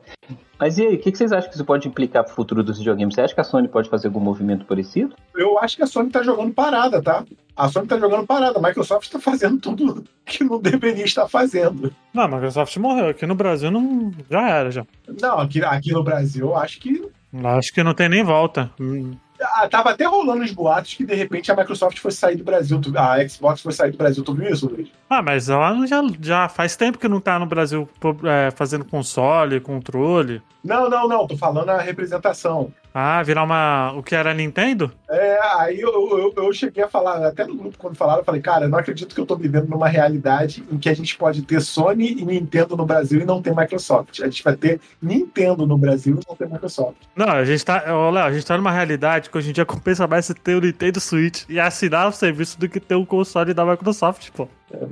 Mas e aí, o que, que vocês acham que isso pode implicar pro futuro dos videogames? Você acha que a Sony pode fazer algum movimento parecido? Eu acho que a Sony tá jogando parada, tá? A Sony tá jogando parada. A Microsoft tá fazendo tudo que não deveria estar fazendo. Não, a Microsoft morreu. Aqui no Brasil não. Já era, já. Não, aqui, aqui no Brasil, eu acho que Acho que não tem nem volta. Hum. Ah, tava até rolando os boatos que de repente a Microsoft fosse sair do Brasil. A Xbox fosse sair do Brasil. Tu viu isso, Luiz? Ah, mas ela já, já faz tempo que não tá no Brasil é, fazendo console, controle. Não, não, não. Tô falando a representação. Ah, virar uma. O que era Nintendo? É, aí eu, eu, eu cheguei a falar, até no grupo quando falaram, eu falei, cara, eu não acredito que eu tô vivendo numa realidade em que a gente pode ter Sony e Nintendo no Brasil e não ter Microsoft. A gente vai ter Nintendo no Brasil e não ter Microsoft. Não, a gente tá. Ô, Léo, a gente tá numa realidade que hoje em dia compensa mais você ter o Nintendo Switch e assinar o serviço do que ter um console da Microsoft, pô.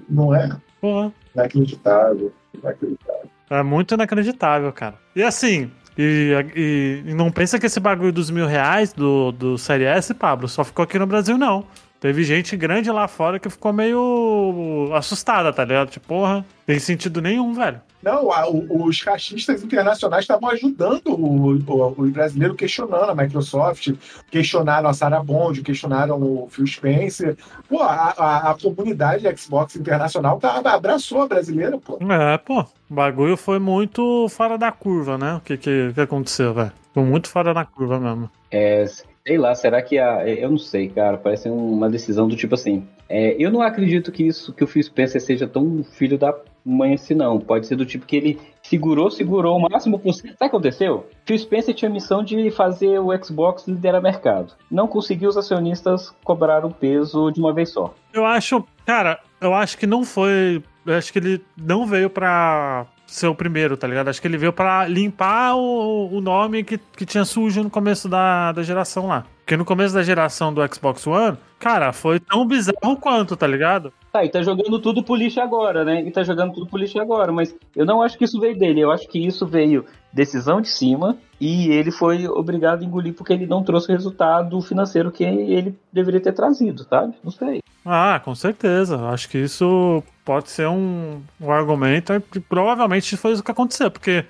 Não é? Porra. Inacreditável. Inacreditável. É muito inacreditável, cara. E assim, e, e- e não pensa que esse bagulho dos mil reais do, do Série S, Pablo, só ficou aqui no Brasil, não. Teve gente grande lá fora que ficou meio assustada, tá ligado? Tipo, porra, tem sentido nenhum, velho. Não, a- o- os caixistas internacionais estavam ajudando o, o, o brasileiro questionando a Microsoft, questionaram a Sarah Bond, questionaram o Phil Spencer. Pô, a, a, a comunidade Xbox internacional tá, abraçou a brasileira, pô. É, pô, o bagulho foi muito fora da curva, né? O que, que, que aconteceu, velho? Foi muito fora da curva mesmo. É, sei lá, será que a. Eu não sei, cara. Parece uma decisão do tipo assim. é, eu não acredito que isso, que o Phil Spencer seja tão filho da mãe assim, não. Pode ser do tipo que ele segurou, segurou o máximo possível. Sabe o que aconteceu? Phil Spencer tinha a missão de fazer o Xbox liderar mercado. Não conseguiu, os acionistas cobraram o peso de uma vez só. Eu acho, cara, eu acho que não foi. Eu acho que ele não veio pra ser o primeiro, tá ligado? Acho que ele veio pra limpar o, o nome que, que tinha sujo no começo da, da geração lá. Porque no começo da geração do Xbox One, cara, foi tão bizarro quanto, tá ligado? Tá, e tá jogando tudo pro lixo agora, né? E tá jogando tudo pro lixo agora, mas eu não acho que isso veio dele. Eu acho que isso veio decisão de cima e ele foi obrigado a engolir porque ele não trouxe o resultado financeiro que ele deveria ter trazido, sabe? Não sei. Ah, com certeza. Acho que isso pode ser um, um argumento provavelmente foi isso que aconteceu, porque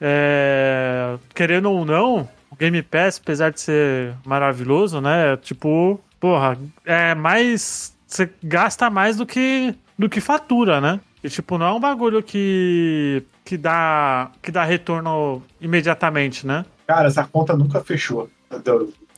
é, querendo ou não, o Game Pass, apesar de ser maravilhoso, né? Tipo, porra, é mais. Você gasta mais do que, do que fatura, né? E tipo, não é um bagulho que, que, dá, que dá retorno imediatamente, né? Cara, essa conta nunca fechou.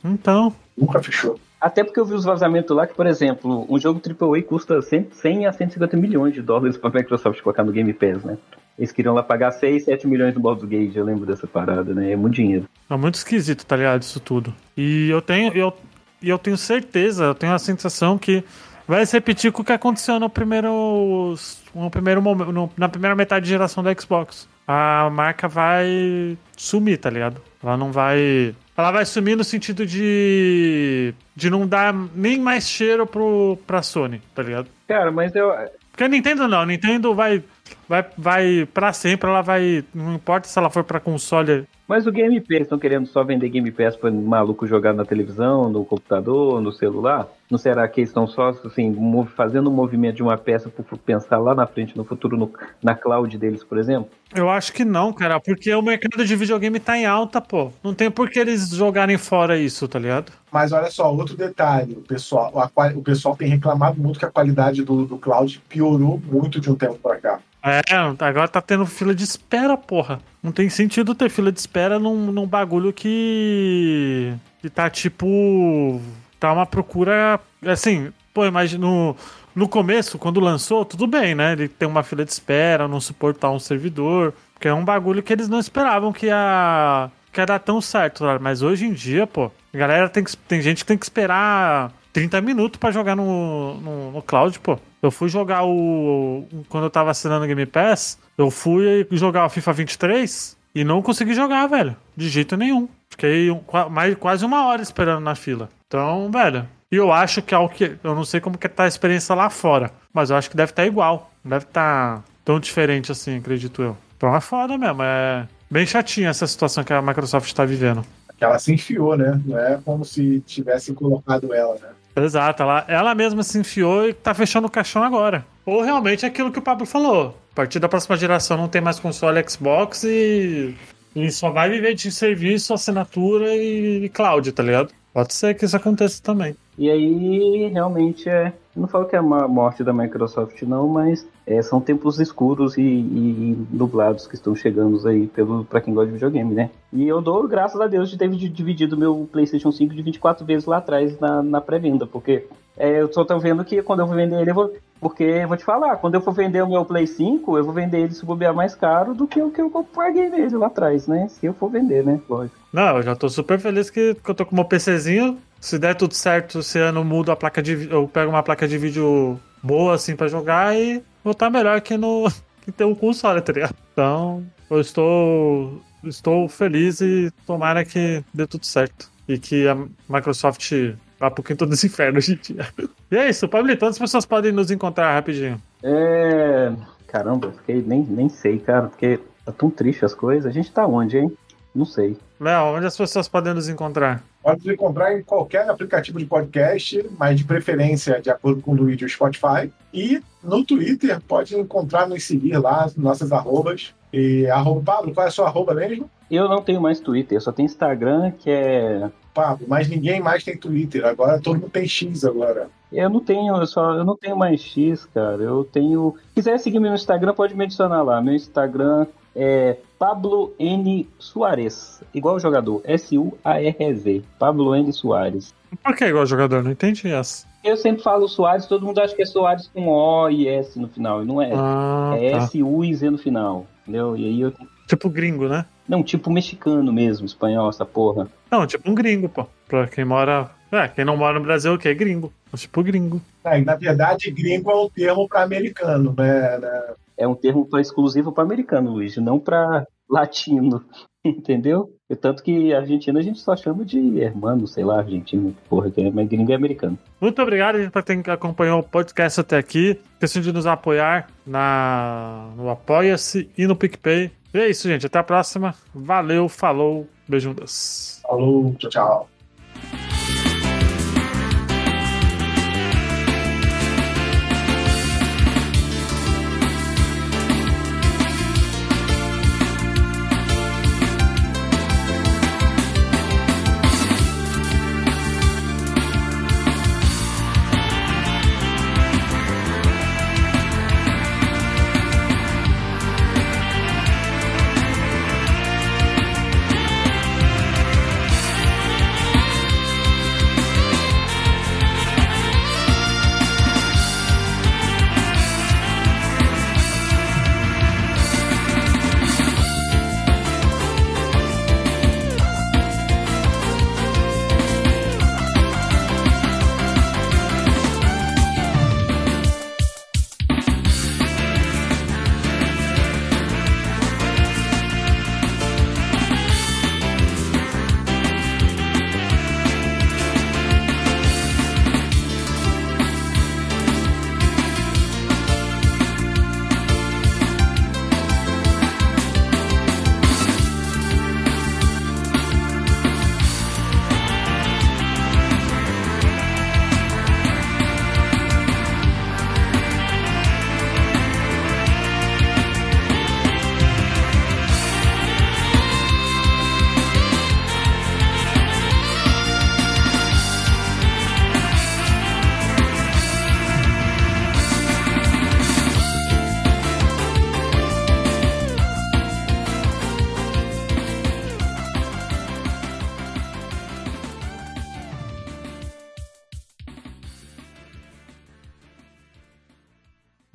Então, Nunca fechou. Até porque eu vi os vazamentos lá que, por exemplo, um jogo AAA custa 100, 100 a 150 milhões de dólares pra Microsoft colocar no Game Pass, né? Eles queriam lá pagar 6, 7 milhões no Baldur's Gate, eu lembro dessa parada, né? É muito dinheiro. É muito esquisito, tá ligado? Isso tudo. E eu tenho, eu, e eu tenho certeza, eu tenho a sensação que vai se repetir com o que aconteceu no primeiro, no primeiro momento, no- na primeira metade de geração da Xbox. A marca vai sumir, tá ligado? Ela não vai. Ela vai sumir no sentido de. de não dar nem mais cheiro pro, pra Sony, tá ligado? Cara, mas eu. Porque a Nintendo não, a Nintendo vai. Vai, vai pra sempre, ela vai. Não importa se ela for pra console Mas o Game Pass, estão querendo só vender Game Pass para maluco jogar na televisão, no computador, no celular? Não será que eles estão só assim, fazendo um movimento de uma peça para pensar lá na frente, no futuro, no- na cloud deles, por exemplo? Eu acho que não, cara, porque o mercado de videogame tá em alta, pô. Não tem por que eles jogarem fora isso, tá ligado? Mas olha só, outro detalhe, o pessoal, a o pessoal tem reclamado muito que a qualidade do, do cloud piorou muito de um tempo para cá. É, agora tá tendo fila de espera, porra. Não tem sentido ter fila de espera num, num bagulho que. que tá tipo. Tá uma procura. Assim, pô, imagina. No, no começo, quando lançou, tudo bem, né? Ele tem uma fila de espera, não suportar um servidor. Porque é um bagulho que eles não esperavam que ia. que ia dar tão certo? Mas hoje em dia, pô, a galera tem, que, tem gente que tem que esperar 30 minutos pra jogar no, no, no cloud, pô. Eu fui jogar o. Quando eu tava assinando o Game Pass, eu fui jogar o FIFA 23 e não consegui jogar, velho. De jeito nenhum. Fiquei um, mais, quase uma hora esperando na fila. Então, velho. E eu acho que é o que. Eu não sei como que tá a experiência lá fora. Mas eu acho que deve estar igual. Não deve estar tão diferente assim, acredito eu. Então é foda mesmo. É bem chatinha essa situação que a Microsoft tá vivendo. Que ela se enfiou, né? Não é como se tivessem colocado ela, né? Exato, ela, ela mesma se enfiou e tá fechando o caixão agora. Ou realmente é aquilo que o Pablo falou. A partir da próxima geração não tem mais console Xbox e, e só vai viver de serviço, assinatura e, e cloud, tá ligado? Pode ser que isso aconteça também. E aí, realmente, é. Eu não falo que é uma morte da Microsoft, não, mas é, são tempos escuros e, e nublados que estão chegando aí pra quem gosta de videogame, né? E eu dou graças a Deus de ter dividido meu PlayStation 5 de 24 vezes lá atrás na, na pré-venda, porque é, eu só tô vendo que quando eu vou vender ele, eu vou. Porque vou te falar, quando eu for vender o meu Play 5, eu vou vender ele se bobear mais caro do que o que eu paguei nele lá atrás, né? Se eu for vender, né? Lógico. Não, eu já tô super feliz que, que eu tô com o meu PCzinho. Se der tudo certo, esse ano eu mudo a placa de Eu pego uma placa de vídeo boa assim pra jogar e vou estar melhor que no. que ter um console, tá ligado? Então, eu estou. Estou feliz e tomara que dê tudo certo. E que a Microsoft pro quinto dos infernos em dia. E é isso, Pablito, onde as pessoas podem nos encontrar rapidinho? É. Caramba, eu fiquei, nem, nem sei, cara, porque tá tão triste as coisas. A gente tá onde, hein? Não sei. Léo, onde as pessoas podem nos encontrar? Pode nos encontrar em qualquer aplicativo de podcast, mas de preferência, de acordo com o Luigi, o Spotify. E no Twitter, pode encontrar, nos seguir lá, nossas arrobas. E arroba, Pablo, qual é a sua arroba mesmo? Eu não tenho mais Twitter, eu só tenho Instagram, que é. Pablo, mas ninguém mais tem Twitter. Agora todo mundo tem X agora. Eu não tenho, eu só eu não tenho mais X, cara. Eu tenho. Se quiser seguir meu Instagram, pode me adicionar lá. Meu Instagram é Pablo N Soares, igual o jogador, S-U-A-R-E-Z. Pablo N Soares. Por que igual jogador? Não entendi essa. Eu sempre falo Soares, todo mundo acha que é Soares com O e S no final, e não é. Ah, é tá. S-U e Z no final, entendeu? E aí eu. Tipo gringo, né? Não, tipo mexicano mesmo, espanhol, essa porra. Não, tipo um gringo, pô. Pra quem mora. É, quem não mora no Brasil, o que? É gringo. Mas, Tipo gringo. É, na verdade, gringo é um termo para americano, né? né? É um termo pra- exclusivo para americano, Luiz, não para latino. Entendeu? E tanto que Argentina a gente só chama de hermano, sei lá, argentino, porra, que é, mas gringo é americano. Muito obrigado, gente, pra quem acompanhou o podcast até aqui. Esqueçam de nos apoiar na, no Apoia-se e no PicPay. E é isso, gente. Até a próxima. Valeu, falou, beijundas. Falou, tchau, tchau.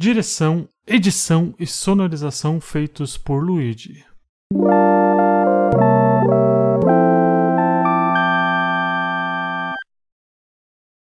Direção, edição e sonorização feitos por Luigi.